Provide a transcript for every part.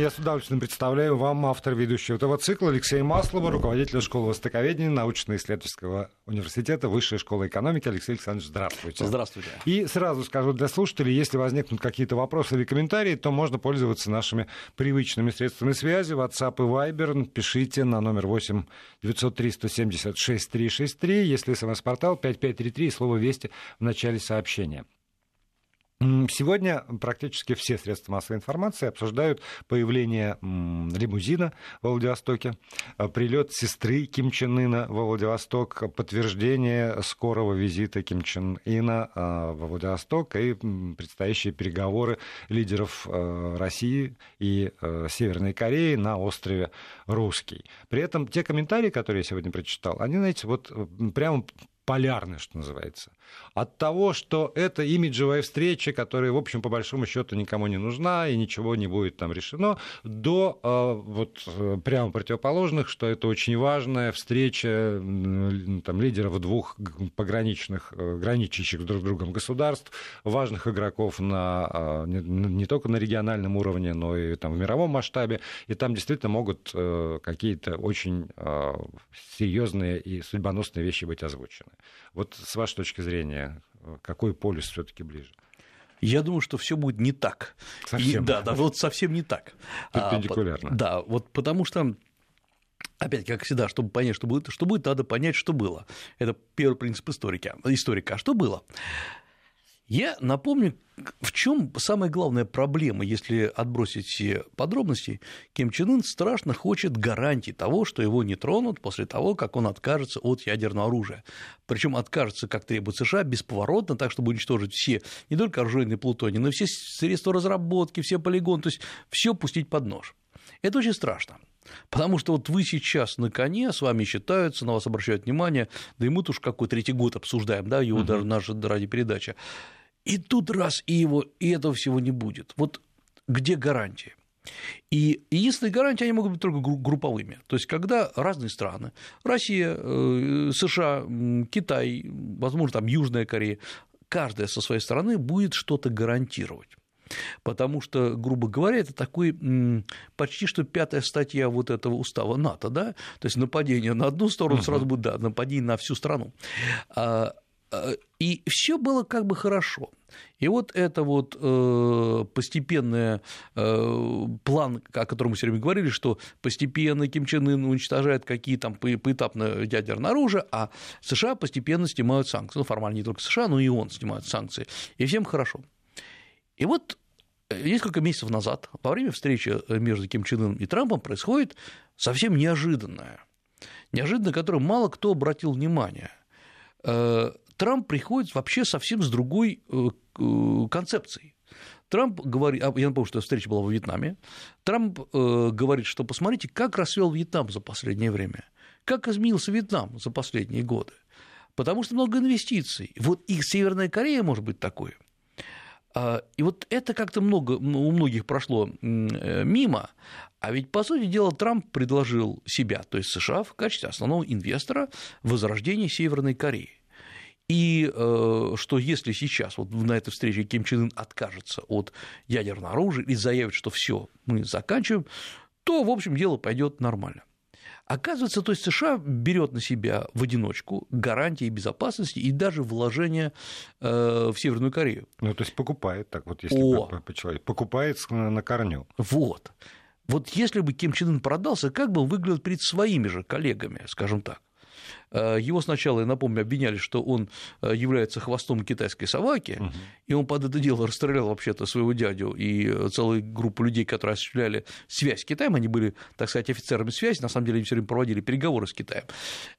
Я с удовольствием представляю вам автор ведущего этого цикла Алексей Маслова, руководитель школы востоковедения научно-исследовательского университета Высшей школы экономики. Алексей Александрович, здравствуйте. Здравствуйте. И сразу скажу для слушателей, если возникнут какие-то вопросы или комментарии, то можно пользоваться нашими привычными средствами связи. WhatsApp и Viber пишите на номер 8 903 176 363. Если смс-портал 5533 и слово «Вести» в начале сообщения. Сегодня практически все средства массовой информации обсуждают появление лимузина в Владивостоке, э, прилет сестры Ким Чен Ына во Владивосток, подтверждение скорого визита Ким Чен Ына э, во Владивосток и предстоящие переговоры лидеров э, России и Северной Кореи на острове Русский. При этом те комментарии, которые я сегодня прочитал, они, знаете, вот прямо полярны, что называется. От того, что это имиджевая встреча, которая, в общем, по большому счету никому не нужна и ничего не будет там решено, до э, вот э, прямо противоположных, что это очень важная встреча там, лидеров двух пограничных, э, граничащих друг с другом государств, важных игроков на, не, не только на региональном уровне, но и там, в мировом масштабе, и там действительно могут какие-то очень серьезные и судьбоносные вещи быть озвучены. Вот с вашей точки зрения, какой полюс все-таки ближе? Я думаю, что все будет не так. Совсем. И, да, да, вот совсем не так. Перпендикулярно. А, да, вот потому что Опять, как всегда, чтобы понять, что будет, что будет, надо понять, что было. Это первый принцип историка. историка. А что было? Я напомню, в чем самая главная проблема, если отбросить все подробности, Ким Чен Ын страшно хочет гарантии того, что его не тронут после того, как он откажется от ядерного оружия. Причем откажется, как требует США, бесповоротно, так, чтобы уничтожить все, не только оружейные плутоний, но и все средства разработки, все полигоны, то есть все пустить под нож. Это очень страшно. Потому что вот вы сейчас на коне, с вами считаются, на вас обращают внимание, да и мы уж какой третий год обсуждаем, да, его угу. даже наша ради передача. И тут раз и его, и этого всего не будет. Вот где гарантии? И единственные гарантии, они могут быть только групповыми. То есть, когда разные страны, Россия, э, США, Китай, возможно, там Южная Корея, каждая со своей стороны будет что-то гарантировать. Потому что, грубо говоря, это такой почти что пятая статья вот этого устава НАТО, да, то есть нападение на одну сторону сразу будет, да, нападение на всю страну. Э, и все было как бы хорошо. И вот это вот э, постепенный э, план, о котором мы все время говорили, что постепенно Ким Чен Ын уничтожает какие там поэтапно ядерное оружие, а США постепенно снимают санкции. Ну, формально не только США, но и он снимает санкции. И всем хорошо. И вот несколько месяцев назад, во время встречи между Ким Чен Ыном и Трампом, происходит совсем неожиданное. Неожиданное, которое мало кто обратил внимание Трамп приходит вообще совсем с другой э, концепцией. Трамп говорит, а, я напомню, что встреча была во Вьетнаме, Трамп э, говорит, что посмотрите, как расцвел Вьетнам за последнее время, как изменился Вьетнам за последние годы, потому что много инвестиций. Вот и Северная Корея может быть такой. А, и вот это как-то много, у многих прошло э, мимо, а ведь, по сути дела, Трамп предложил себя, то есть США, в качестве основного инвестора в возрождение Северной Кореи. И э, что если сейчас вот на этой встрече Ким Чен Ын откажется от ядерного оружия и заявит, что все, мы заканчиваем, то, в общем, дело пойдет нормально. Оказывается, то есть США берет на себя в одиночку гарантии безопасности и даже вложения э, в Северную Корею. Ну, то есть покупает, так вот, если О. человеку, покупает на корню. Вот. Вот если бы Ким Чен Ын продался, как бы он выглядел перед своими же коллегами, скажем так? Э, его сначала, я напомню, обвиняли, что он э, является хвостом китайской собаки, угу. и он под это дело расстрелял вообще-то своего дядю и целую группу людей, которые осуществляли связь с Китаем, они были, так сказать, офицерами связи, на самом деле они все время проводили переговоры с Китаем.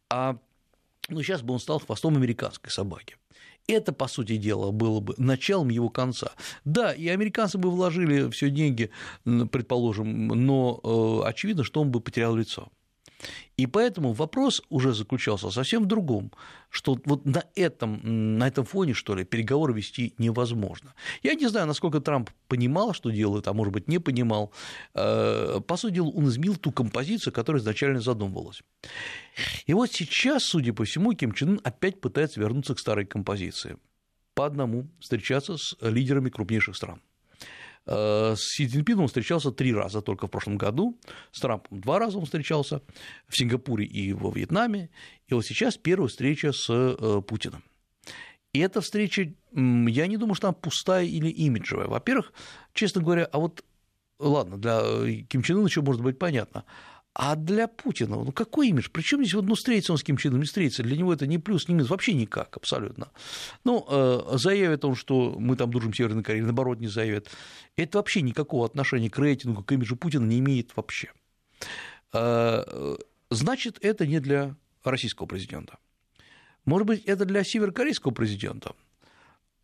А ну, сейчас бы он стал хвостом американской собаки. Это, по сути дела, было бы началом его конца. Да, и американцы бы вложили все деньги, предположим, но э, очевидно, что он бы потерял лицо. И поэтому вопрос уже заключался совсем в другом, что вот на этом, на этом фоне, что ли, переговоры вести невозможно. Я не знаю, насколько Трамп понимал, что делает, а может быть, не понимал. Э, по сути дела, он изменил ту композицию, которая изначально задумывалась. И вот сейчас, судя по всему, Ким Чен Ын опять пытается вернуться к старой композиции. По одному встречаться с лидерами крупнейших стран. С Си Цзиньпином он встречался три раза только в прошлом году, с Трампом два раза он встречался, в Сингапуре и во Вьетнаме, и вот сейчас первая встреча с Путиным. И эта встреча, я не думаю, что она пустая или имиджевая. Во-первых, честно говоря, а вот ладно, для Ким Чен Ына еще может быть понятно, а для Путина, ну какой имидж? Причем здесь вот, ну, встретится он с Ким Чен Ыном, не встретится. Для него это не плюс, не минус, вообще никак, абсолютно. Ну, э, заявит он, что мы там дружим с Северной Кореей, наоборот, не заявит. Это вообще никакого отношения к рейтингу, к имиджу Путина не имеет вообще. Э, значит, это не для российского президента. Может быть, это для северокорейского президента.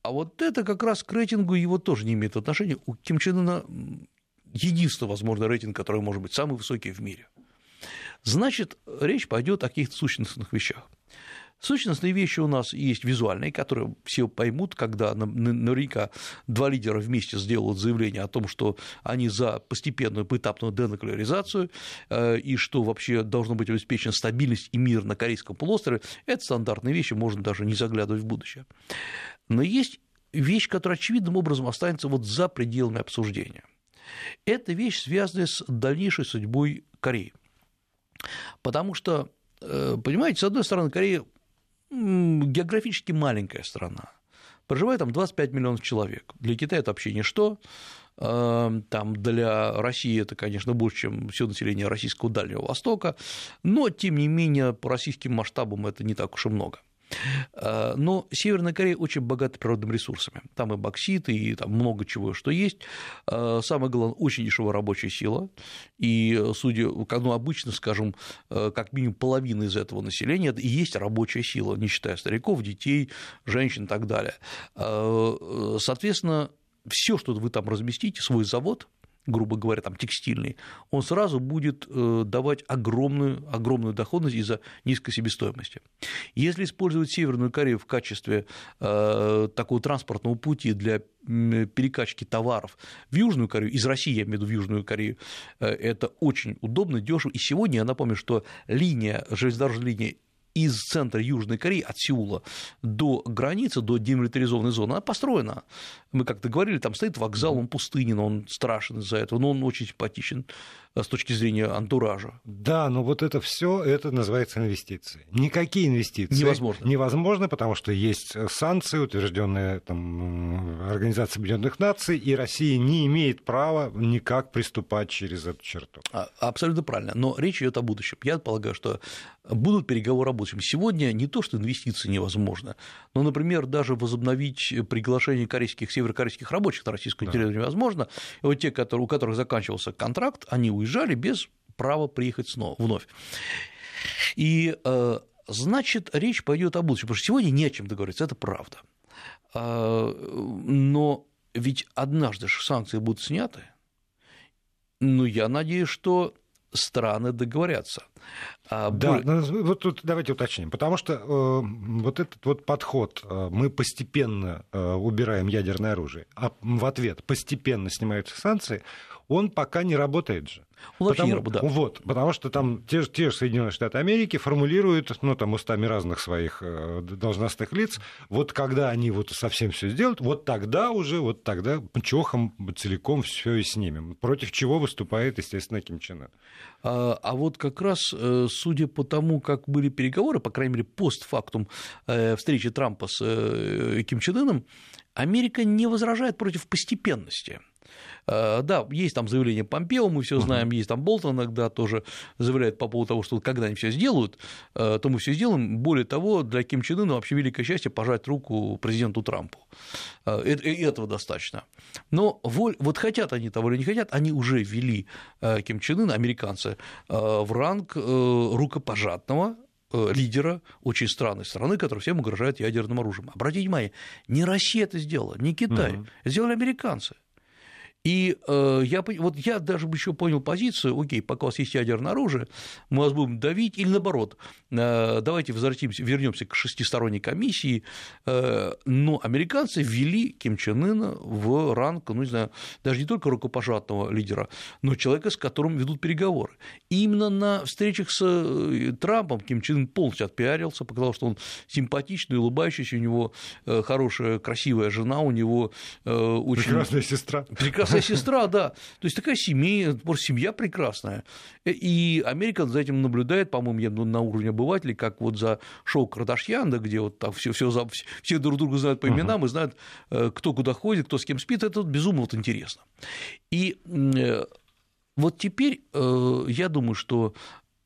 А вот это как раз к рейтингу его тоже не имеет отношения. У Ким Чен Ына единственный, возможно, рейтинг, который может быть самый высокий в мире. Значит, речь пойдет о каких-то сущностных вещах. Сущностные вещи у нас есть визуальные, которые все поймут, когда наверняка два лидера вместе сделают заявление о том, что они за постепенную поэтапную денуклеаризацию э, и что вообще должно быть обеспечена стабильность и мир на Корейском полуострове. Это стандартные вещи, можно даже не заглядывать в будущее. Но есть вещь, которая очевидным образом останется вот за пределами обсуждения. Это вещь, связанная с дальнейшей судьбой Кореи. Потому что, э, понимаете, с одной стороны, Корея географически маленькая страна. Проживает там 25 миллионов человек. Для Китая это вообще ничто. Э, там для России это, конечно, больше, чем все население российского Дальнего Востока, но, тем не менее, по российским масштабам это не так уж и много. Э, но Северная Корея очень богата природными ресурсами. Там и боксит, и там много чего, что есть. Э, самое главное, очень дешевая рабочая сила. И, судя, ну, обычно, скажем, э, как минимум половина из этого населения и есть рабочая сила, не считая стариков, детей, женщин и так далее. Соответственно, все, что вы там разместите, свой завод, грубо говоря, там, текстильный, он сразу будет э, давать огромную, огромную доходность из-за низкой себестоимости. Если использовать Северную Корею в качестве э, такого транспортного пути для перекачки товаров в Южную Корею, из России, я имею в виду в Южную Корею, э, это очень удобно, дешево. И сегодня я напомню, что линия, железнодорожная линия из центра Южной Кореи, от Сеула до границы, до демилитаризованной зоны, она построена. Мы как-то говорили, там стоит вокзал, он пустынен, он страшен из-за этого, но он очень симпатичен. Э, с точки зрения антуража. Да, но вот это все это называется инвестиции. Никакие инвестиции невозможно. Невозможно, потому что есть санкции, утвержденные там, Организацией Объединенных Наций, и Россия не имеет права никак приступать через эту черту. А, абсолютно правильно. Но речь идет о будущем. Я полагаю, что будут переговоры о будущем. Сегодня не то, что инвестиции невозможно, но, например, даже возобновить приглашение корейских, северокорейских рабочих на российскую да. территорию невозможно. И вот те, которые, у которых заканчивался контракт, они уезжали без права приехать снова, вновь. И э, значит, речь пойдет о будущем, потому что сегодня не о чем договориться, это правда. А, но ведь однажды же санкции будут сняты. Ну, я надеюсь, что страны договорятся. А да, более... вот тут давайте уточним, потому что э, вот этот вот подход, э, мы постепенно э, убираем ядерное оружие, а в ответ постепенно снимаются санкции, он пока не работает же. Он потому, не работает, да. Вот, потому что там те, те же Соединенные Штаты Америки формулируют, ну, там, устами разных своих э, должностных лиц, вот когда они вот совсем все сделают, вот тогда уже, вот тогда чохом целиком все и снимем. Против чего выступает, естественно, Ким Чен Ын. А, а вот как раз, э, судя по тому, как были переговоры, по крайней мере, постфактум э, встречи Трампа с Ким Чен Ыном, Америка не возражает против постепенности. Э, да, есть там заявление Помпео, мы все знаем, есть там Болтон иногда тоже заявляет по поводу того, что когда они все сделают, э, то мы все сделаем. Более того, для Ким Чен Ына вообще великое счастье пожать руку президенту Трампу. Э, и этого достаточно. Но вот хотят они того или не хотят, они уже ввели Ким Чен Ына, американцы, в ранг рукопожатного лидера очень странной страны, которая всем угрожает ядерным оружием. Обратите внимание, не Россия это сделала, не Китай, угу. это сделали американцы. И э, я, вот я даже бы еще понял позицию, окей, пока у вас есть ядерное оружие, мы вас будем давить, или наоборот, э, давайте возвратимся, вернемся к шестисторонней комиссии, э, но американцы ввели Ким Чен Ына в ранг, ну, не знаю, даже не только рукопожатного лидера, но человека, с которым ведут переговоры. И именно на встречах с э, Трампом Ким Чен Ын полностью отпиарился, показал, что он симпатичный, улыбающийся, у него э, хорошая, красивая жена, у него э, очень... Прекрасная сестра. Прекрасная такая сестра, да. То есть такая семья, просто семья прекрасная. И Америка за этим наблюдает, по-моему, я на уровне обывателей, как вот за шоу Кардашьян, да, где вот там все, все, все друг друга знают по именам и знают, э, кто куда ходит, кто с кем спит. Это безумно вот интересно. И э, вот теперь я думаю, что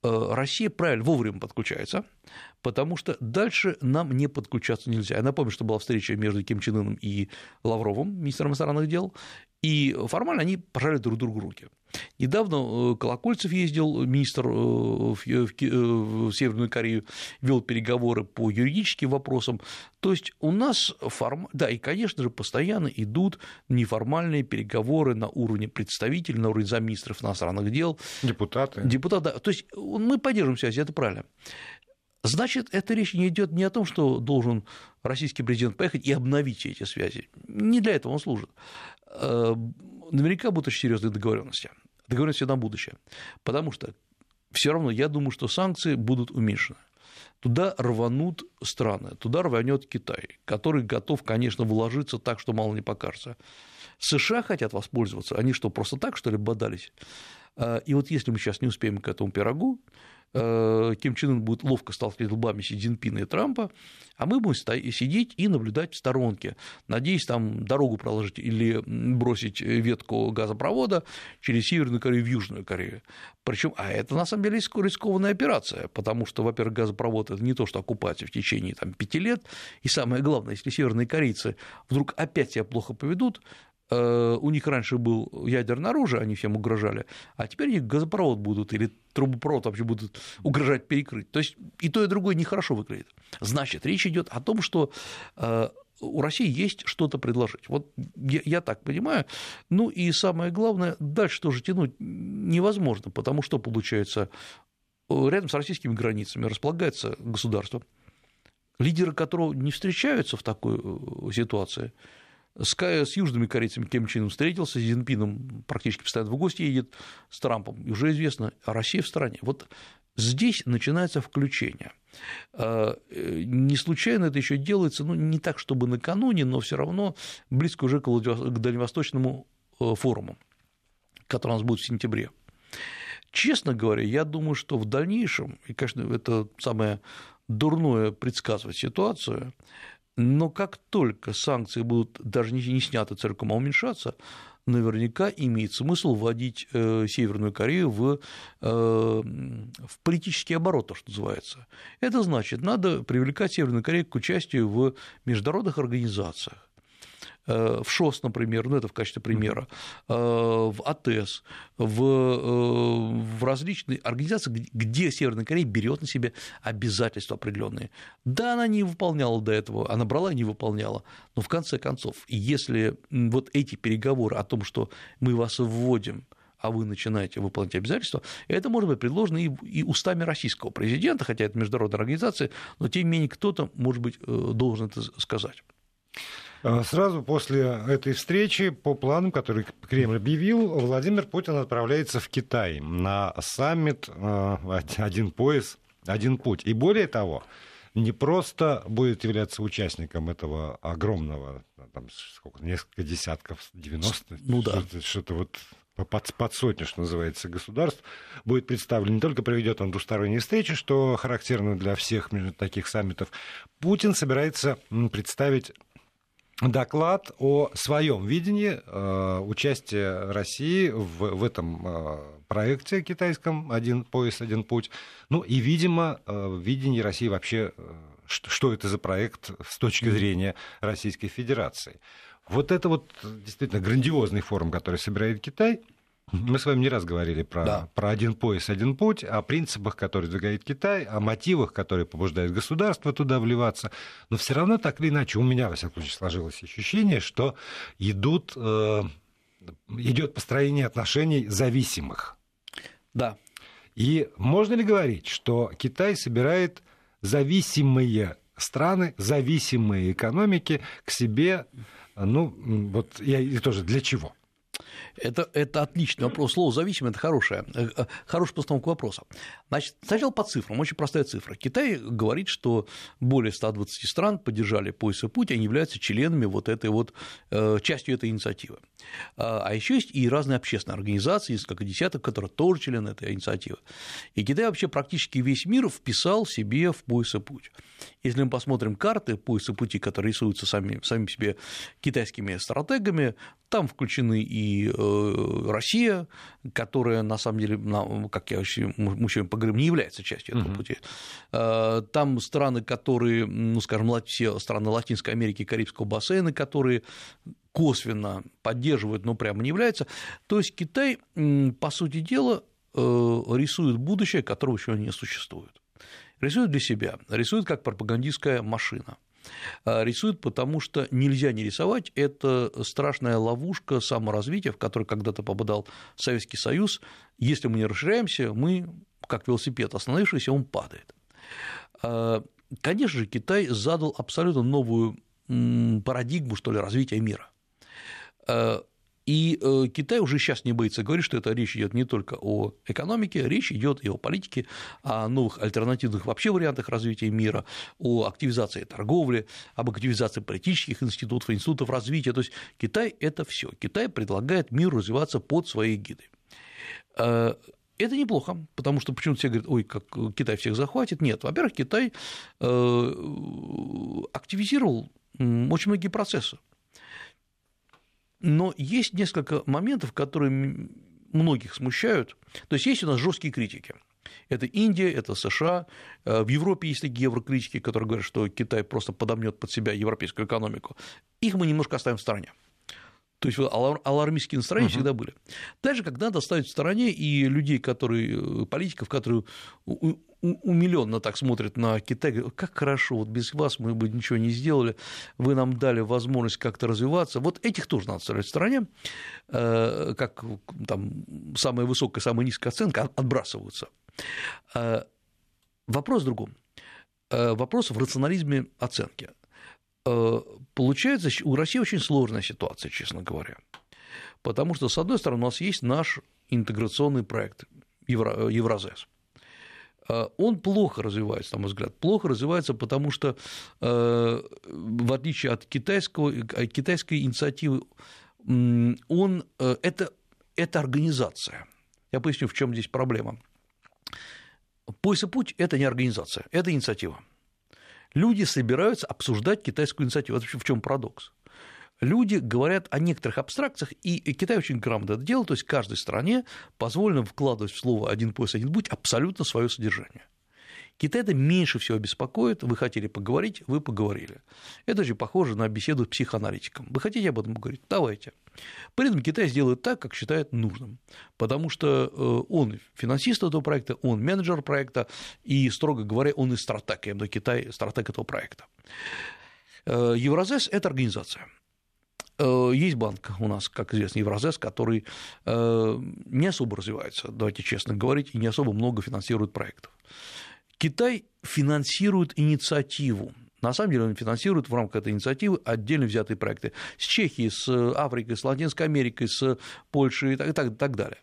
Россия правильно вовремя подключается, потому что дальше нам не подключаться нельзя. Я напомню, что была встреча между Ким Чен Ыном и Лавровым, министром иностранных дел, и формально они пожали друг другу руки. Недавно э, Колокольцев ездил, министр э, в Северную Корею, вел переговоры по юридическим вопросам. То есть у нас, форм... да, и, конечно же, постоянно идут неформальные переговоры на уровне представителей, на уровне замминистров иностранных дел. Депутаты. Депутаты, да. То есть мы поддерживаем связь, это правильно. Значит, эта речь не идет не о том, что должен российский президент поехать и обновить эти связи. Не для этого он служит. Э, наверняка будут очень серьезные договоренности. Договоренности на будущее. Потому что все равно я думаю, что санкции будут уменьшены. Туда рванут страны, туда рванет Китай, который готов, конечно, вложиться так, что мало не покажется. США хотят воспользоваться, они что, просто так, что ли, бодались? Э, и вот если мы сейчас не успеем к этому пирогу, Ким Чен Ын будет ловко сталкивать лбами Си Цзиньпина и Трампа, а мы будем сидеть и наблюдать в сторонке, надеясь там дорогу проложить или бросить ветку газопровода через Северную Корею в Южную Корею. Причем, а это на самом деле рискованная операция, потому что, во-первых, газопровод это не то, что оккупация в течение там, пяти лет, и самое главное, если северные корейцы вдруг опять себя плохо поведут, Э, у них раньше был ядерное оружие, они всем угрожали, а теперь их газопровод будут или трубопровод вообще будут угрожать перекрыть. То есть и то, и другое нехорошо выглядит. Значит, речь идет о том, что э, у России есть что-то предложить. Вот я, я так понимаю. Ну и самое главное, дальше тоже тянуть невозможно, потому что получается рядом с российскими границами располагается государство, лидеры которого не встречаются в такой э, ситуации, с, с южными корейцами Ким Чен встретился, с Зинпином практически постоянно в гости едет, с Трампом, и уже известно, а Россия в стране. Вот здесь начинается включение. А, э, не случайно это еще делается, ну, не так, чтобы накануне, но все равно близко уже к Дальневосточному э, форуму, который у нас будет в сентябре. Честно говоря, я думаю, что в дальнейшем, и, конечно, это самое дурное предсказывать ситуацию, но как только санкции будут даже не сняты целиком, а уменьшаться, наверняка имеет смысл вводить э, Северную Корею в, э, в политический оборот, то, что называется. Это значит, надо привлекать Северную Корею к участию в международных организациях в ШОС, например, ну это в качестве примера, э, в АТЭС, в, э, в различные организации, где Северная Корея берет на себя обязательства определенные. Да, она не выполняла до этого, она брала и не выполняла, но в конце концов, если вот эти переговоры о том, что мы вас вводим а вы начинаете выполнять обязательства, это может быть предложено и, и устами российского президента, хотя это международная организация, но тем не менее кто-то, может быть, должен это сказать. А, сразу после этой встречи, по планам, которые Кремль объявил, Владимир Путин отправляется в Китай на саммит а, «Один пояс, один путь». И более того, не просто будет являться участником этого огромного, там, сколько, несколько десятков, 90, ну, да. что-то, что-то вот под, под сотню, что называется, государств, будет представлен. Не только проведет он двусторонние встречи, что характерно для всех таких саммитов. Путин собирается представить доклад о своем видении э, участия России в, в этом э, проекте китайском «Один пояс, один путь». Ну и, видимо, э, видении России вообще, э, что, что это за проект с точки зрения Российской Федерации. Вот это вот действительно грандиозный форум, который собирает Китай – мы с вами не раз говорили про, да. про один пояс, один путь, о принципах, которые двигает Китай, о мотивах, которые побуждают государство туда вливаться. Но все равно так или иначе у меня, во всяком случае, сложилось ощущение, что идут, э, идет построение отношений зависимых. Да. И можно ли говорить, что Китай собирает зависимые страны, зависимые экономики к себе, ну, вот я и тоже для чего? Это, это отличный вопрос. Слово зависимый это хорошее, э, э, хорошая постановка вопроса. Значит, сначала по цифрам, очень простая цифра. Китай говорит, что более 120 стран поддержали пояс и путь, они являются членами вот этой вот, э, частью этой инициативы. А, а еще есть и разные общественные организации, несколько десяток, которые тоже члены этой инициативы. И Китай вообще практически весь мир вписал себе в пояс и путь. Если мы посмотрим карты пояса пути, которые рисуются сами, сами себе китайскими стратегами, там включены и Россия, которая на самом деле, как я мы сегодня поговорим, не является частью этого uh-huh. пути. Э, там страны, которые, ну, скажем, все страны Латинской Америки, Карибского бассейна, которые косвенно поддерживают, но прямо не являются. То есть Китай, по сути дела, э, рисует будущее, которого еще не существует. Рисует для себя, рисует как пропагандистская машина. А, рисует, потому что нельзя не рисовать. Это страшная ловушка саморазвития, в которой когда-то попадал Советский Союз. Если мы не расширяемся, мы, как велосипед остановившийся, он падает. А, конечно же, Китай задал абсолютно новую парадигму, что ли, развития мира. И э, Китай уже сейчас не боится говорить, что это речь идет не только о экономике, речь идет и о политике, о новых альтернативных вообще вариантах развития мира, о активизации торговли, об активизации политических институтов, институтов развития. То есть Китай – это все. Китай предлагает миру развиваться под своей гидой. Э, это неплохо, потому что почему-то все говорят, ой, как Китай всех захватит. Нет, во-первых, Китай э, активизировал очень многие процессы. Но есть несколько моментов, которые многих смущают. То есть есть у нас жесткие критики. Это Индия, это США. Э, в Европе есть такие еврокритики, которые говорят, что Китай просто подомнет под себя европейскую экономику. Их мы немножко оставим в стороне. То есть алармистские настроения uh-huh. всегда были. Дальше, когда надо ставить в стороне и людей, которые, э, политиков, которые умиленно так смотрят на Китай, говорят, как хорошо, вот без вас мы бы ничего не сделали, вы нам дали возможность как-то развиваться. Вот этих тоже надо ставить в стороне, э, как там самая высокая, самая низкая оценка отбрасываются. Э, вопрос в другом. Вопрос в рационализме оценки. Э, получается, у России очень сложная ситуация, честно говоря. Потому что, с одной стороны, у нас есть наш интеграционный проект Евро, Евразес. Э, он плохо развивается, на мой взгляд. Плохо развивается, потому что, э, в отличие от китайского, китайской инициативы, он, это, это организация. Я поясню, в чем здесь проблема. Пояс и путь – это не организация, это инициатива люди собираются обсуждать китайскую инициативу. Это в чем парадокс? Люди говорят о некоторых абстракциях, и Китай очень грамотно это делает, то есть каждой стране позволено вкладывать в слово «один пояс, один путь» абсолютно свое содержание. Китай это меньше всего беспокоит. Вы хотели поговорить, вы поговорили. Это же похоже на беседу с психоаналитиком. Вы хотите об этом поговорить? Давайте. При этом Китай сделает так, как считает нужным, потому что э, он финансист этого проекта, он менеджер проекта, и, строго говоря, он и стратег, я Китай, стратег этого проекта. Э, Евразес – это организация. Э, есть банк у нас, как известно, Евразес, который не особо развивается, давайте честно говорить, и не особо много финансирует проектов. Китай финансирует инициативу. На самом деле он финансирует в рамках этой инициативы отдельно взятые проекты с Чехией, с Африкой, с Латинской Америкой, с Польшей и так, и так, и так далее.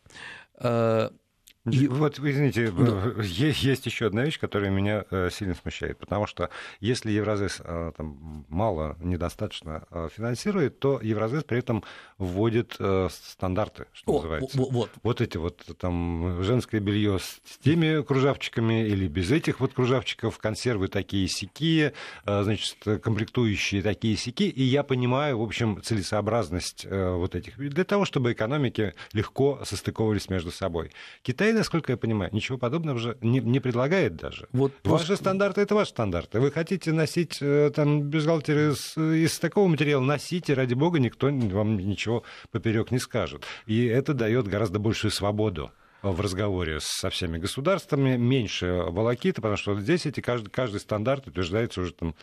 Э, и... Вот, извините, да. есть, есть еще одна вещь, которая меня э, сильно смущает, потому что если Евразес э, там, мало, недостаточно э, финансирует, то Евразес при этом вводит стандарты, что О, называется. Вот. вот эти вот там женское белье с теми кружавчиками или без этих вот кружавчиков, консервы такие сякие, значит, комплектующие такие сяки, и я понимаю, в общем, целесообразность вот этих, для того, чтобы экономики легко состыковывались между собой. Китай насколько я понимаю, ничего подобного же не, не предлагает даже. Вот ваши просто... стандарты это ваши стандарты. Вы хотите носить э, там бюстгальтеры из, из такого материала, носите, ради бога, никто вам ничего поперек не скажет. И это дает гораздо большую свободу в разговоре со всеми государствами, меньше волокиты, потому что здесь эти, каждый, каждый стандарт утверждается уже там,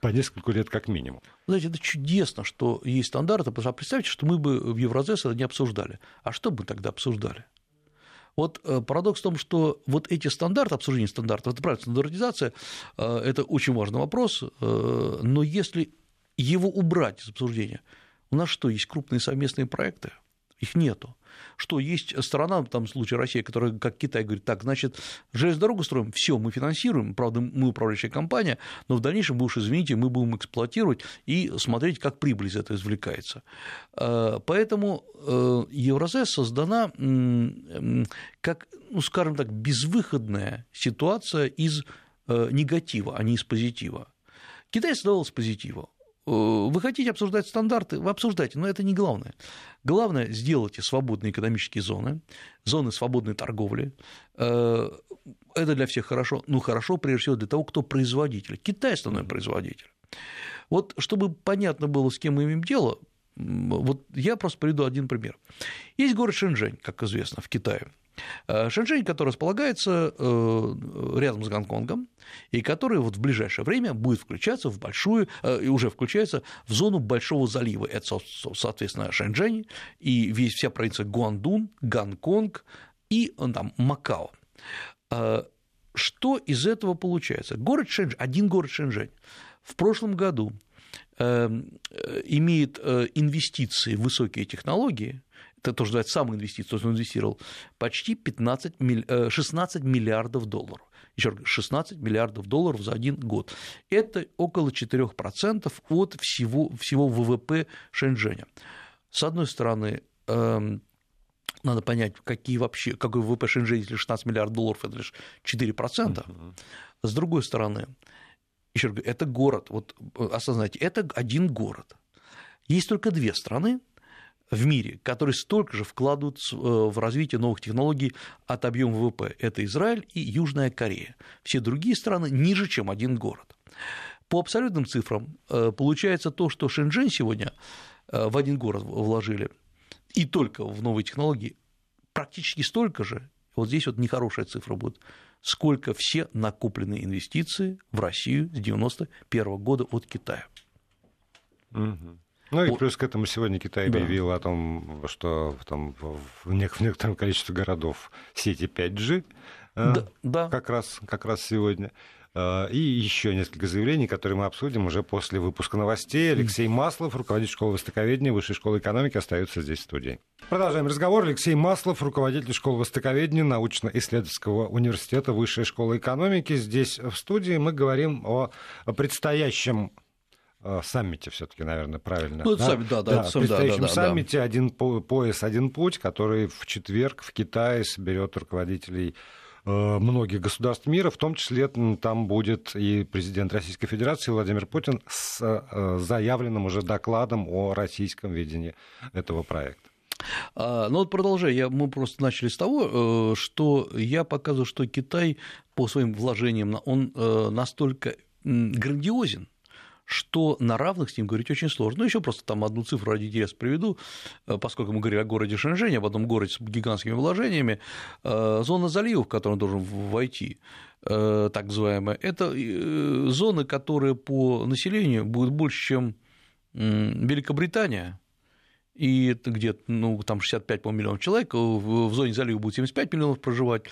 по несколько лет как минимум. Знаете, это чудесно, что есть стандарты, потому что представьте, что мы бы в Евразес это не обсуждали. А что бы тогда обсуждали? Вот э, парадокс в том, что вот эти стандарты, обсуждение стандартов, это правильно, стандартизация, э, это очень важный вопрос, э, но если его убрать из обсуждения, у нас что, есть крупные совместные проекты? Их нету. Что есть страна, в случае России, которая, как Китай, говорит, так, значит, железную дорогу строим, все, мы финансируем, правда, мы управляющая компания, но в дальнейшем, вы уж извините, мы будем эксплуатировать и смотреть, как прибыль из этого извлекается. Э, поэтому э, Евразес создана как, ну, скажем так, безвыходная ситуация из э, негатива, а не из позитива. Китай создавал с позитива. Э, вы хотите обсуждать стандарты, вы обсуждайте, но это не главное. Главное, сделайте свободные экономические зоны, зоны свободной торговли. Э, это для всех хорошо. Ну, хорошо, прежде всего, для того, кто производитель. Китай основной производитель. Вот чтобы понятно было, с кем мы имеем дело, вот я просто приведу один пример. Есть город Шэньчжэнь, как известно, в Китае. Э, Шэньчжэнь, который располагается э, рядом с Гонконгом, и который вот в ближайшее время будет включаться в большую, э, и уже включается в зону Большого залива. Это, соответственно, Шэньчжэнь и весь, вся провинция Гуандун, Гонконг и там, Макао. Что из этого получается? Город Шэньчжэнь, один город Шэньчжэнь в прошлом году имеет инвестиции в высокие технологии это тоже называется самоинвестиция, то есть он инвестировал почти 15, 16 э, миллиардов долларов. Еще раз, 16 миллиардов долларов за один год. Это около 4% от всего, всего ВВП Шэньчжэня. С одной стороны, эм, надо понять, какие вообще, какой ВВП Шэньчжэня, если 16 миллиардов долларов, это лишь 4%. Uh-huh. С другой стороны, еще раз говорю, это город, вот э, осознайте, это один город. Есть только две страны, в мире, которые столько же вкладывают э, в развитие новых технологий от объема ВВП. Это Израиль и Южная Корея. Все другие страны ниже, чем один город. По абсолютным цифрам э, получается то, что Шэньчжэнь сегодня э, в один город вложили, и только в новые технологии, практически столько же, вот здесь вот нехорошая цифра будет, сколько все накопленные инвестиции в Россию с 1991 года от Китая. Угу. Ну и плюс к этому сегодня Китай объявил да. о том, что там в некотором количестве городов сети 5G э, да, да. Как, раз, как раз сегодня. Э, и еще несколько заявлений, которые мы обсудим уже после выпуска новостей. Алексей Маслов, руководитель школы востоковедения Высшей школы экономики, остается здесь в студии. Продолжаем разговор. Алексей Маслов, руководитель школы востоковедения научно-исследовательского университета Высшей школы экономики. Здесь в студии мы говорим о предстоящем саммите все-таки, наверное, правильно. Ну, да? саммит, да, да, да, это, предстоящем да, да, саммите да. один пояс, один путь, который в четверг в Китае соберет руководителей э, многих государств мира, в том числе там будет и президент Российской Федерации Владимир Путин с э, заявленным уже докладом о российском видении этого проекта. А, ну вот продолжая, я, мы просто начали с того, что я показываю, что Китай по своим вложениям, он настолько грандиозен, что на равных с ним говорить очень сложно. Ну, еще просто там одну цифру ради интереса приведу, э, поскольку мы говорили о городе Шэньчжэнь, об одном городе с гигантскими вложениями, э, зона залива, в которую он должен войти, э, так называемая, это зоны, которые по населению будут больше, чем Великобритания, и где-то, ну, там 65 миллионов человек, в зоне залива будет 75 миллионов проживать,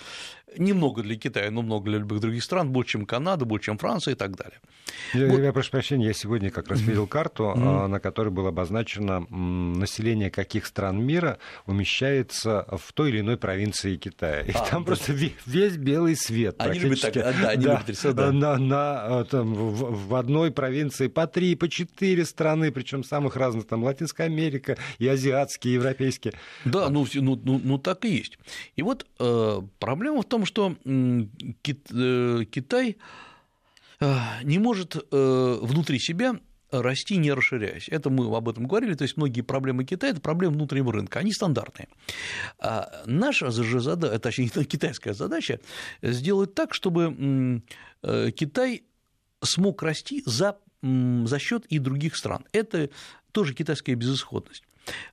немного для Китая, но много для любых других стран, больше, чем Канада, больше, чем Франция и так далее. Я, вот. я прошу прощения, я сегодня как раз видел карту, mm-hmm. на которой было обозначено население каких стран мира умещается в той или иной провинции Китая. И а, там да. просто весь белый свет. Они любят так, да, они да, любят да. На, на, а, там, в, в одной провинции по три, по четыре страны, причем самых разных, там Латинская Америка, и азиатские, и европейские. Да, ну, ну, ну, ну так и есть. И вот э, проблема в том, что э, Китай э, не может э, внутри себя расти, не расширяясь. Это мы об этом говорили, то есть многие проблемы Китая – это проблемы внутреннего рынка, они стандартные. А наша же задача, точнее, китайская задача – сделать так, чтобы Китай смог расти за, за счет и других стран. Это тоже китайская безысходность.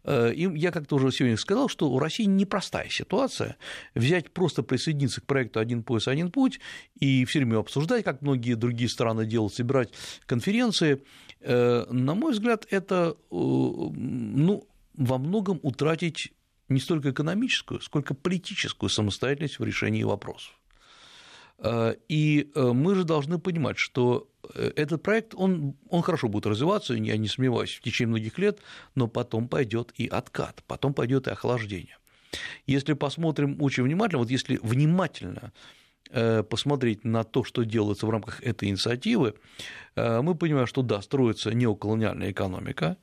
Э, и я как-то уже сегодня сказал, что у России непростая ситуация взять просто присоединиться к проекту «Один пояс, один путь» и все время обсуждать, как многие другие страны делают, собирать конференции. Э, на мой взгляд, это э, ну, во многом утратить не столько экономическую, сколько политическую самостоятельность в решении вопросов. И мы же должны понимать, что этот проект, он, он хорошо будет развиваться, я не сомневаюсь, в течение многих лет, но потом пойдет и откат, потом пойдет и охлаждение. Если посмотрим очень внимательно, вот если внимательно Э, посмотреть на то, что делается в рамках этой инициативы, э, мы понимаем, что да, строится неоколониальная экономика,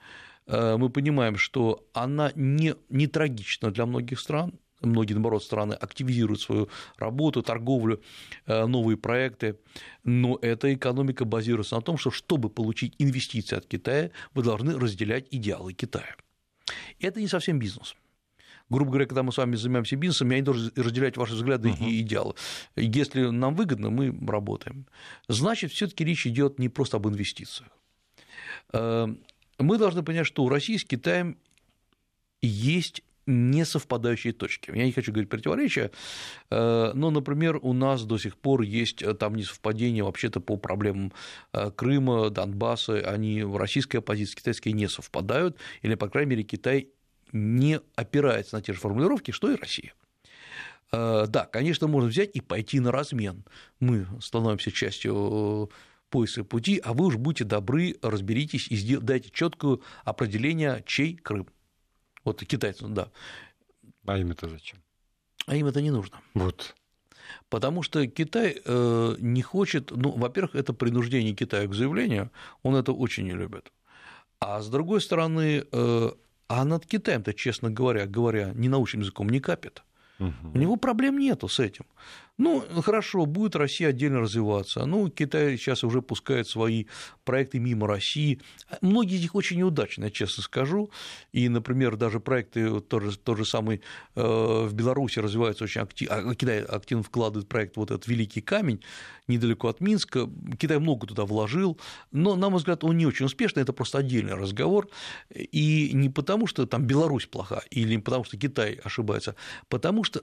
э, мы понимаем, что она не, не трагична для многих стран, многие, наоборот, страны активизируют свою работу, торговлю, новые проекты, но эта экономика базируется на том, что чтобы получить инвестиции от Китая, вы должны разделять идеалы Китая. Это не совсем бизнес грубо говоря, когда мы с вами занимаемся бизнесом, я не должен разделять ваши взгляды uh-huh. и идеалы. Если нам выгодно, мы работаем. Значит, все-таки речь идет не просто об инвестициях. Э, мы должны понять, что у России с Китаем есть несовпадающие точки. Я не хочу говорить противоречия, э, но, например, у нас до сих пор есть э, там несовпадения вообще-то по проблемам Крыма, Донбасса, они в российской оппозиции китайской не совпадают, или, по крайней мере, Китай не опирается на те же формулировки, что и Россия. Э, да, конечно, можно взять и пойти на размен. Мы становимся частью э, пояса пути, а вы уж будьте добры, разберитесь и дайте четкое определение, чей Крым. Вот китайцам, да. А им это зачем? А им это не нужно. Вот. Потому что Китай э, не хочет, ну, во-первых, это принуждение Китая к заявлению, он это очень не любит. А с другой стороны, а над Китаем-то, честно говоря, говоря не научным языком, не капит. Угу. У него проблем нету с этим. Ну, хорошо, будет Россия отдельно развиваться. Ну, Китай сейчас уже пускает свои проекты мимо России. Многие из них очень неудачные, честно скажу. И, например, даже проекты, тот же, тот же самый э, в Беларуси развиваются очень активно, а Китай активно вкладывает проект вот этот «Великий камень» недалеко от Минска. Китай много туда вложил, но, на мой взгляд, он не очень успешный, это просто отдельный разговор. И не потому, что там Беларусь плоха, или не потому, что Китай ошибается, потому что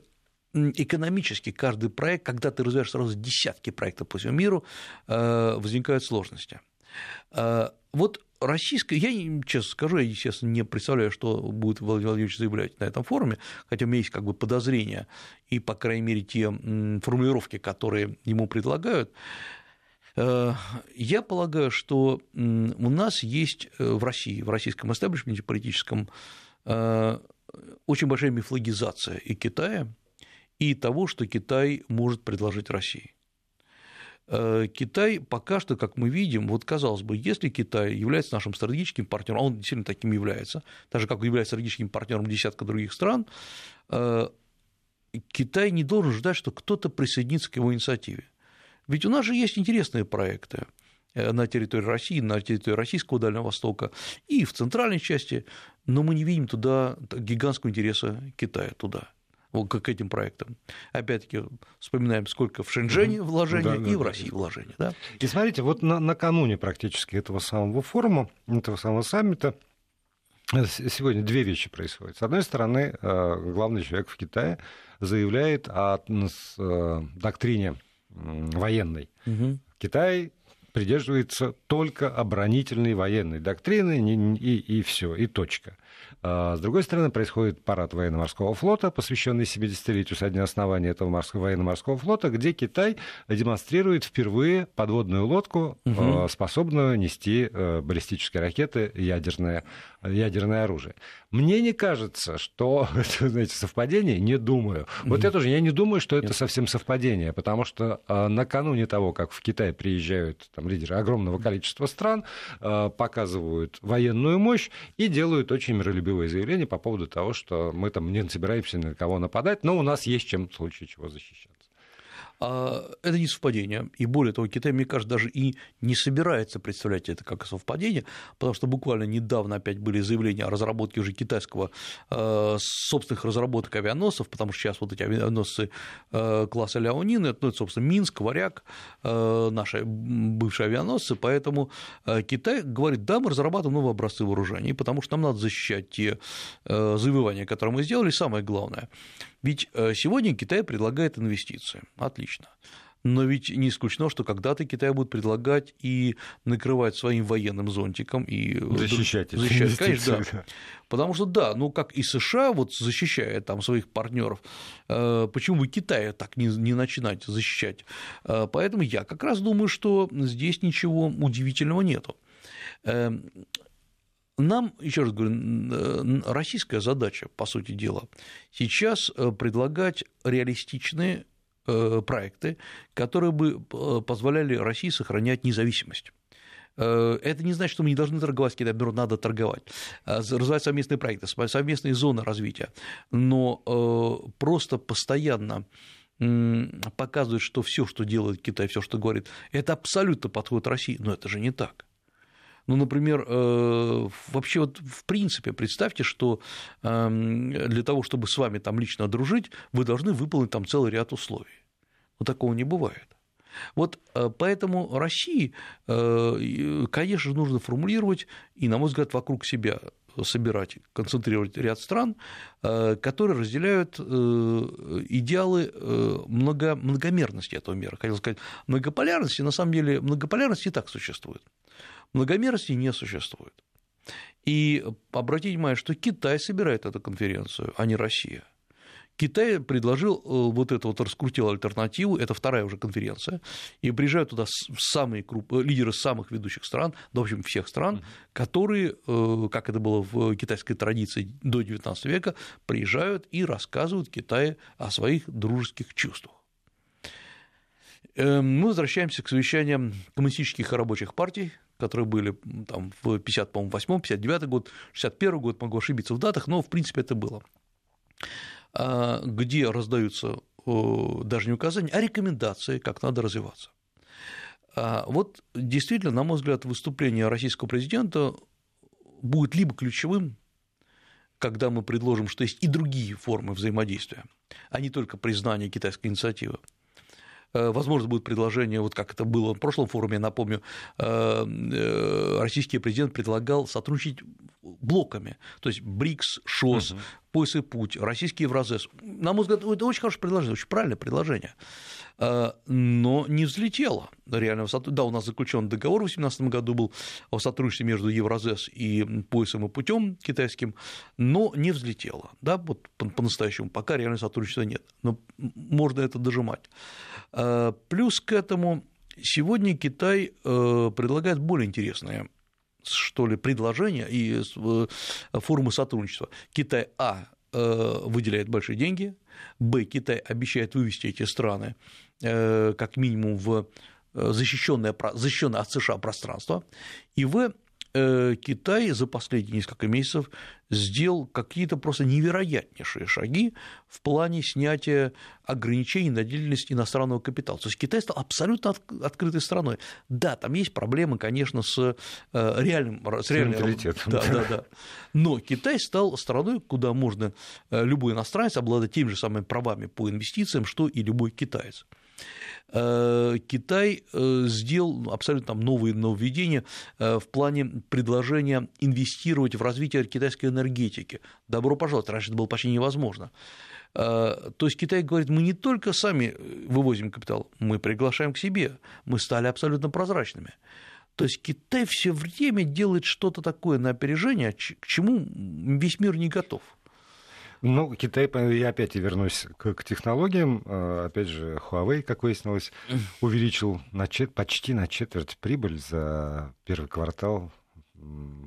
экономически каждый проект, когда ты развиваешь сразу десятки проектов по всему миру, э, возникают сложности. Э, вот российская, я честно скажу, я, естественно, не представляю, что будет Владимир Владимирович заявлять на этом форуме, хотя у меня есть как бы подозрения и, по крайней мере, те формулировки, которые ему предлагают. Э, я полагаю, что у нас есть в России, в российском эстаблишменте политическом очень большая мифологизация и Китая, и того, что Китай может предложить России. Э, Китай пока что, как мы видим, вот казалось бы, если Китай является нашим стратегическим партнером, а он действительно таким является, так же, как является стратегическим партнером десятка других стран, э, Китай не должен ждать, что кто-то присоединится к его инициативе. Ведь у нас же есть интересные проекты э, на территории России, на территории Российского Дальнего Востока и в центральной части, но мы не видим туда гигантского интереса Китая туда к этим проектам. Опять-таки, вспоминаем, сколько в Шэньчжэне вложений да, и да, в России да. вложений. Да? И смотрите, вот на, накануне практически этого самого форума, этого самого саммита, э, Сегодня две вещи происходят. С одной стороны, э, главный человек в Китае заявляет о э, доктрине военной. Угу. Китай придерживается только оборонительной военной доктрины и, и, и все, и точка. А, с другой стороны, происходит парад военно-морского флота, посвященный 70-летию со дня основания этого морского, военно-морского флота, где Китай демонстрирует впервые подводную лодку, угу. способную нести э, баллистические ракеты, ядерное, ядерное оружие. Мне не кажется, что это, знаете, совпадение, не думаю. Вот угу. это же, я не думаю, что это Нет. совсем совпадение, потому что а, накануне того, как в Китай приезжают там, лидеры огромного количества стран, показывают военную мощь и делают очень миролюбивые ключевые заявления по поводу того, что мы там не собираемся на кого нападать, но у нас есть чем в случае чего защищаться. А, это не совпадение. И более того, Китай, мне кажется, даже и не собирается представлять это как совпадение, потому что буквально недавно опять были заявления о разработке уже китайского э, собственных разработок авианосцев, потому что сейчас вот эти авианосцы э, класса Ляонин, это, ну, это, собственно, Минск, Варяг, э, наши бывшие авианосцы, поэтому Китай говорит, да, мы разрабатываем новые образцы вооружений, потому что нам надо защищать те завоевания, которые мы сделали, самое главное – ведь э, сегодня Китай предлагает инвестиции. Отлично. Но ведь не исключено, что когда-то Китай будет предлагать и накрывать своим военным зонтиком и защищать, защищать конечно, да. Потому что да, ну как и США вот защищает там своих партнеров, э, почему бы Китая так не, не начинать защищать? Э, поэтому я как раз думаю, что здесь ничего удивительного нету. Нам, еще раз говорю, российская задача, по сути дела, сейчас э, предлагать реалистичные Э, проекты, которые бы э, позволяли России сохранять независимость. Это не значит, что мы не должны торговать с Китаем, наоборот, надо торговать, развивать совместные проекты, совместные зоны развития, но просто постоянно показывает, что все, что делает Китай, все, что говорит, это абсолютно подходит России, но это же не так. Ну, например, э, вообще вот в принципе представьте, что эм, для того, чтобы с вами там лично дружить, вы должны выполнить там целый ряд условий. Но такого не бывает. Вот э, поэтому России, э, конечно, нужно формулировать и, на мой взгляд, вокруг себя собирать, концентрировать ряд стран, которые разделяют идеалы много, многомерности этого мира. Хотел сказать, многополярности, на самом деле многополярность и так существует. Многомерности не существует. И обратите внимание, что Китай собирает эту конференцию, а не Россия. Китай предложил э, вот это вот раскрутил альтернативу, это вторая уже конференция, и приезжают туда самые круп... Э, лидеры самых ведущих стран, да, в общем, всех стран, которые, э, как это было в китайской традиции до XIX века, приезжают и рассказывают Китаю о своих дружеских чувствах. Мы возвращаемся к совещаниям коммунистических и рабочих партий, которые были там, в 58 59 год, 61 год, могу ошибиться в датах, но в принципе это было, где раздаются даже не указания, а рекомендации, как надо развиваться. А, вот действительно, на мой взгляд, выступление российского президента будет либо ключевым, когда мы предложим, что есть и другие формы взаимодействия, а не только признание китайской инициативы, возможно, будет предложение, вот как это было в прошлом форуме, я напомню, э, э, российский президент предлагал сотрудничать блоками, то есть БРИКС, ШОС, угу. Пояс и путь, российский Евразес. На мой взгляд, это очень хорошее предложение, очень правильное предложение, но не взлетело реально. Да, у нас заключен договор в 2018 году был о сотрудничестве между Евразес и поясом и путем китайским, но не взлетело. Да, вот по-настоящему, пока реального сотрудничества нет. Но можно это дожимать. Э, плюс к этому сегодня Китай э, предлагает более интересные что ли, предложения и э, формы сотрудничества. Китай, а, выделяет большие деньги, б, Китай обещает вывести эти страны как минимум в защищенное, защищенное от США пространство, и в, Китай за последние несколько месяцев сделал какие-то просто невероятнейшие шаги в плане снятия ограничений на деятельность иностранного капитала. То есть Китай стал абсолютно открытой страной. Да, там есть проблемы, конечно, с э, реальным с реальным да, да, да. Но Китай стал страной, куда можно э, любой иностранец обладать теми же самыми правами по инвестициям, что и любой китаец. Э, Китай э, сделал абсолютно там новые нововведения э, в плане предложения инвестировать в развитие китайской энергетики. Добро пожаловать, раньше это было почти невозможно. То есть Китай говорит, мы не только сами вывозим капитал, мы приглашаем к себе, мы стали абсолютно прозрачными. То есть Китай все время делает что-то такое на опережение, к чему весь мир не готов. Ну, Китай, я опять вернусь к, к технологиям. А, опять же, Huawei, как выяснилось, увеличил на чет, почти на четверть прибыль за первый квартал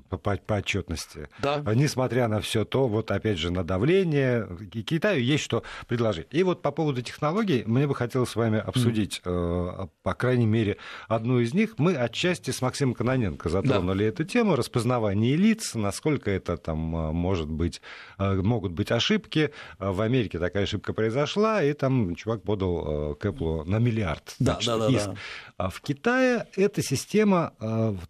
по, по, по отчетности. Да. Несмотря на все то, вот опять же, на давление, Китаю есть что предложить. И вот по поводу технологий, мне бы хотелось с вами обсудить, mm. э, по крайней мере, одну из них. Мы отчасти с Максимом Каноненко затронули да. эту тему, распознавание лиц, насколько это там э, может быть, э, могут быть ошибки. В Америке такая ошибка произошла, и там чувак подал э, к Apple на миллиард. Да, да, да, да. А в Китае эта система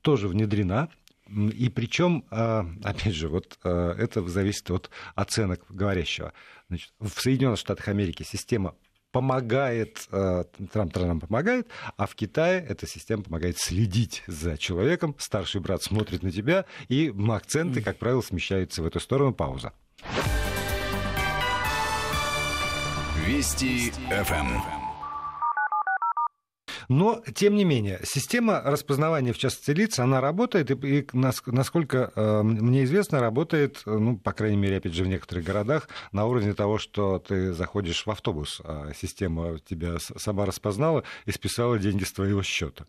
тоже внедрена, и причем, а, опять же, вот а, это зависит от оценок говорящего. Значит, в Соединенных Штатах Америки система помогает, а, Трамп Трамп помогает, а в Китае эта система помогает следить за человеком. Старший брат смотрит на тебя, и акценты, как правило, смещаются в эту сторону. Пауза. Вести ФМ. Но, тем не менее, система распознавания, в частности, лиц, она работает, и, и насколько э, мне известно, работает, ну, по крайней мере, опять же, в некоторых городах, на уровне того, что ты заходишь в автобус, а система тебя сама распознала и списала деньги с твоего счета.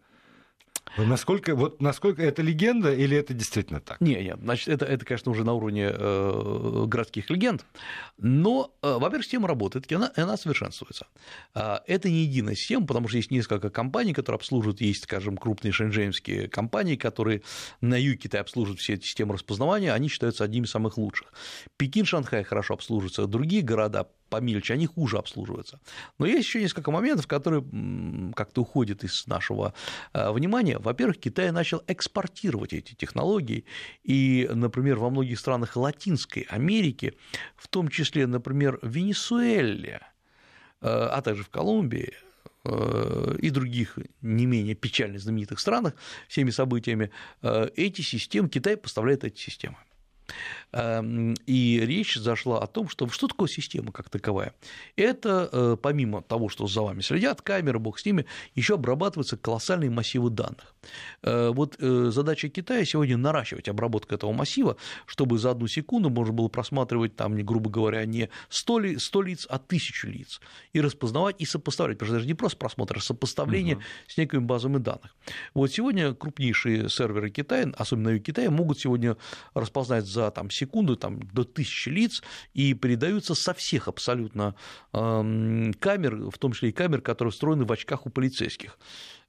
Насколько, вот, насколько это легенда или это действительно так? Не, нет, значит, это, это конечно, уже на уровне э, городских легенд, но, э, во-первых, система работает, и она, она совершенствуется. Э, это не единая система, потому что есть несколько компаний, которые обслуживают, есть, скажем, крупные шэньчжэньские компании, которые на юге Китая обслуживают все эти системы распознавания, они считаются одними из самых лучших. Пекин, Шанхай хорошо обслуживаются, другие города помельче, они хуже обслуживаются. Но есть еще несколько моментов, которые как-то уходят из нашего э, внимания. Во-первых, Китай начал экспортировать эти технологии, и, например, во многих странах Латинской Америки, в том числе, например, в Венесуэле, э, а также в Колумбии, э, и других не менее печально знаменитых странах всеми событиями, эти системы, Китай поставляет эти системы. Эм, и речь зашла о том, что что такое система как таковая. Это э, помимо того, что за вами следят, камеры, бог с ними, еще обрабатываются колоссальные массивы данных. Э, вот э, задача Китая сегодня наращивать обработку этого массива, чтобы за одну секунду можно было просматривать там, грубо говоря, не 100, ли, 100 лиц, а тысячу лиц, и распознавать, и сопоставлять, потому что это же не просто просмотр, а сопоставление угу. с некими базами данных. Вот сегодня крупнейшие серверы Китая, особенно в Китае, могут сегодня распознать за там, секунду там, до тысячи лиц и передаются со всех абсолютно камер, в том числе и камер, которые встроены в очках у полицейских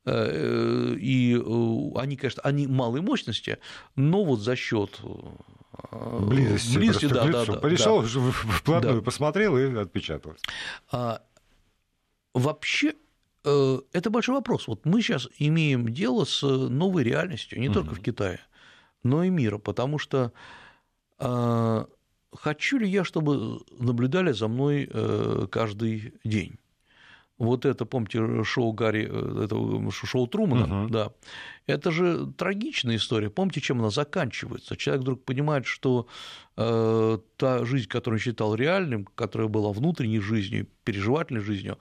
э, и э, они, конечно, они малой мощности, но вот за счет э, близости, близости да, да, да, Пришел, да. вплотную да. посмотрел и отпечатался. А, вообще это большой вопрос. Вот мы сейчас имеем дело с новой реальностью, не угу. только в Китае, но и мира, потому что хочу ли я, чтобы наблюдали за мной э, каждый день? Вот это, помните, шоу Гарри, э, это шоу Трумана, uh-huh. да, это же трагичная история. Помните, чем она заканчивается? Человек вдруг понимает, что э, та жизнь, которую он считал реальным, которая была внутренней жизнью, переживательной жизнью,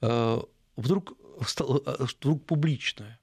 э, вдруг стала э, вдруг публичная.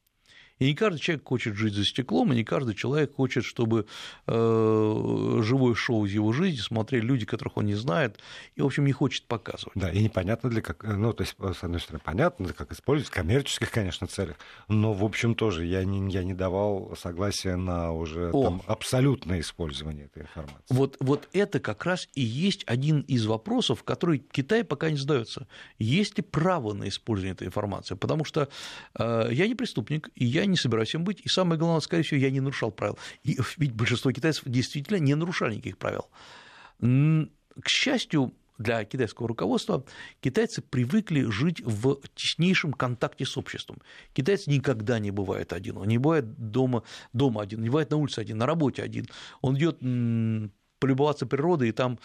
И не каждый человек хочет жить за стеклом, и не каждый человек хочет, чтобы э, живое шоу из его жизни смотрели люди, которых он не знает, и, в общем, не хочет показывать. Да, и непонятно для как, ну, то есть, с одной стороны, понятно, как использовать, в коммерческих, конечно, целях, но, в общем, тоже я не, я не давал согласия на уже О. там, абсолютное использование этой информации. Вот, вот это как раз и есть один из вопросов, который Китай пока не задается. Есть ли право на использование этой информации? Потому что э, я не преступник, и я не собираюсь им быть. И самое главное, скорее всего, я не нарушал правил. И ведь большинство китайцев действительно не нарушали никаких правил. К счастью, для китайского руководства китайцы привыкли жить в теснейшем контакте с обществом. Китайцы никогда не бывает один, он не бывает дома, дома один, не бывает на улице один, на работе один. Он идет полюбоваться природой, и там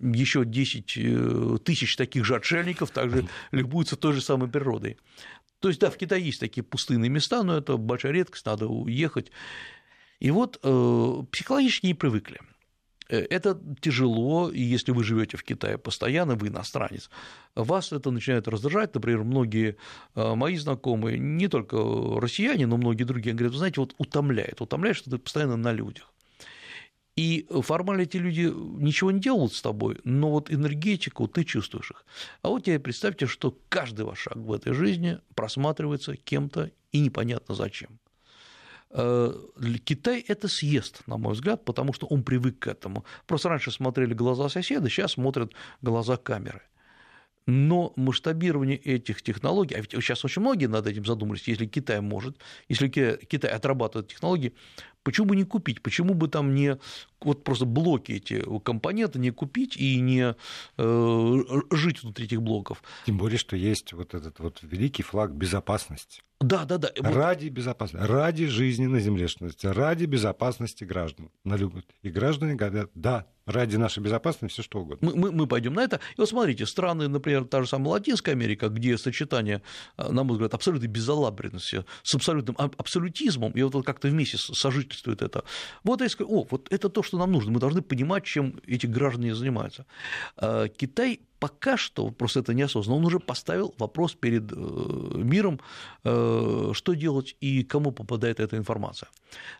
еще 10 э, тысяч таких же отшельников также любуются той же самой природой. То есть, да, в Китае есть такие пустынные места, но это большая редкость, надо уехать. И вот э, психологически не привыкли. Э, это тяжело, и если вы живете в Китае постоянно, вы иностранец, вас это начинает раздражать. Например, многие э, мои знакомые, не только россияне, но многие другие, говорят, вы знаете, вот утомляет, утомляет, что ты постоянно на людях. И формально эти люди ничего не делают с тобой, но вот энергетику ты чувствуешь их. А вот тебе представьте, что каждый ваш шаг в этой жизни просматривается кем-то и непонятно зачем. Э, Китай это съест, на мой взгляд, потому что он привык к этому. Просто раньше смотрели глаза соседа, сейчас смотрят глаза камеры. Но масштабирование этих технологий, а ведь сейчас очень многие над этим задумались, если Китай может, если Китай отрабатывает технологии, Почему бы не купить? Почему бы там не вот просто блоки эти компоненты не купить и не э, жить внутри этих блоков? Тем более, что есть вот этот вот великий флаг безопасности. Да, да, да. Ради безопасности, ради жизни на земле, ради безопасности граждан. И граждане говорят, да, ради нашей безопасности все что угодно. Мы, мы, мы пойдем на это. И вот смотрите, страны, например, та же самая Латинская Америка, где сочетание, э, на мой взгляд, абсолютной безалаберности с абсолютным абсолютизмом, и вот как-то вместе сожительствует это. Вот я скажу, о, вот это то, что что нам нужно. Мы должны понимать, чем эти граждане занимаются. А, Китай пока что, просто это неосознанно, он уже поставил вопрос перед э, миром, э, что делать и кому попадает эта информация.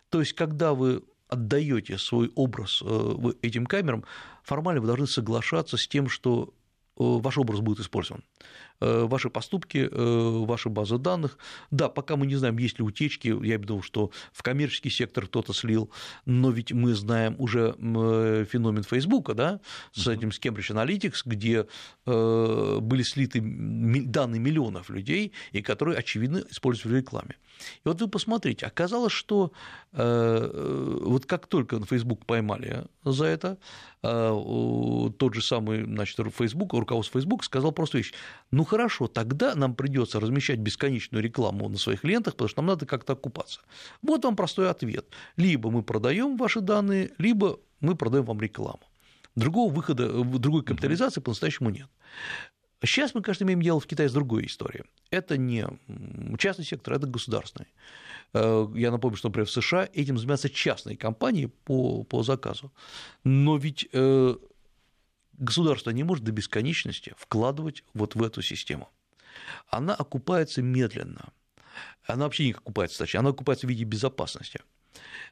То есть, когда вы отдаете свой образ э, этим камерам, формально вы должны соглашаться с тем, что ваш образ будет использован. Э, ваши поступки, э, ваши базы данных. Да, пока мы не знаем, есть ли утечки, я думаю, что в коммерческий сектор кто-то слил, но ведь мы знаем уже э, феномен Фейсбука, да, с этим с Cambridge Analytics, где были слиты данные миллионов людей, и которые, очевидно, использовали в рекламе. И вот вы посмотрите, оказалось, что вот как только Facebook поймали за это, тот же самый, значит, Facebook, руководство Facebook сказал просто вещь, ну хорошо, тогда нам придется размещать бесконечную рекламу на своих лентах, потому что нам надо как-то окупаться. Вот вам простой ответ. Либо мы продаем ваши данные, либо мы продаем вам рекламу. Другого выхода, другой капитализации по-настоящему нет. Сейчас мы, конечно, имеем дело в Китае с другой историей. Это не частный сектор, это государственный. Э, я напомню, что, например, в США этим занимаются частные компании по, по заказу. Но ведь э, государство не может до бесконечности вкладывать вот в эту систему. Она окупается медленно. Она вообще не окупается, точнее, она окупается в виде безопасности.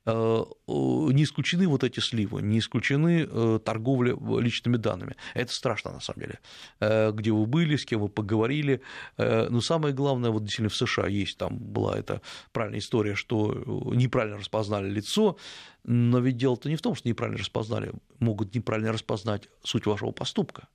Э, не исключены вот эти сливы, не исключены э, торговля личными данными. Это страшно, на самом деле. Э, где вы были, с кем вы поговорили. Но самое главное, вот действительно в США есть, там была эта правильная история, что неправильно распознали лицо, но ведь дело-то не в том, что неправильно распознали, могут неправильно распознать суть вашего поступка.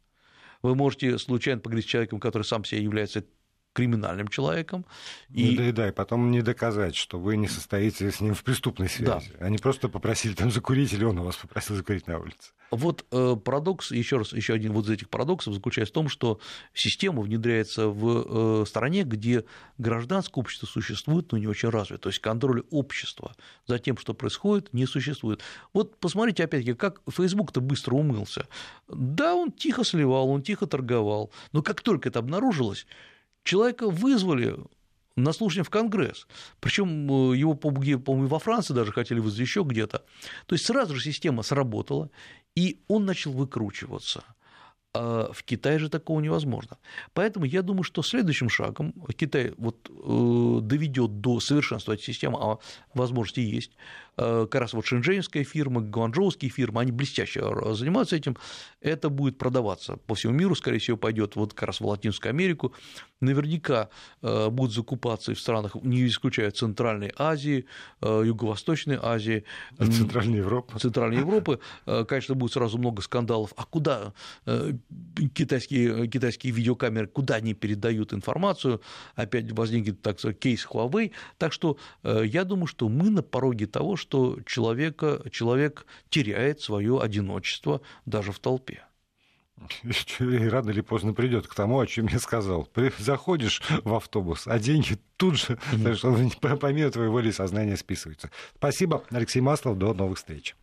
Вы можете случайно поговорить с человеком, который сам себе является криминальным человеком. И... Да, да, и потом не доказать, что вы не состоите с ним в преступной связи. Да. Они просто попросили там закурить, или он у вас попросил закурить на улице. Вот э, парадокс, еще раз, еще один вот из этих парадоксов заключается в том, что система внедряется в э, стране, где гражданское общество существует, но не очень развито. То есть контроль общества за тем, что происходит, не существует. Вот посмотрите, опять-таки, как Facebook-то быстро умылся. Да, он тихо сливал, он тихо торговал, но как только это обнаружилось, Человека вызвали на слушание в Конгресс. Причем э, его, по-моему, во Франции даже хотели вызвать еще где-то. То есть сразу же система сработала, и он начал выкручиваться. А в Китае же такого невозможно. Поэтому я думаю, что следующим шагом Китай вот, э, доведет до совершенства этой системы, а возможности есть. Э, как раз вот шэньчжэньская фирма, гуанчжоуские фирмы, они блестяще занимаются этим. Это будет продаваться по всему миру, скорее всего, пойдет вот как раз в Латинскую Америку. Наверняка э, будут закупаться и в странах, не исключая Центральной Азии, Юго-Восточной Азии. Центральной Европы. Центральной Европы. Конечно, будет сразу много скандалов. А куда китайские, китайские видеокамеры, куда они передают информацию, опять возникнет так сказать, кейс Huawei. Так что э, я думаю, что мы на пороге того, что человека, человек теряет свое одиночество даже в толпе. И рано или поздно придет к тому, о чем я сказал. Заходишь в автобус, а деньги тут же, mm-hmm. что помимо твоей воли сознания списываются. Спасибо, Алексей Маслов, до новых встреч.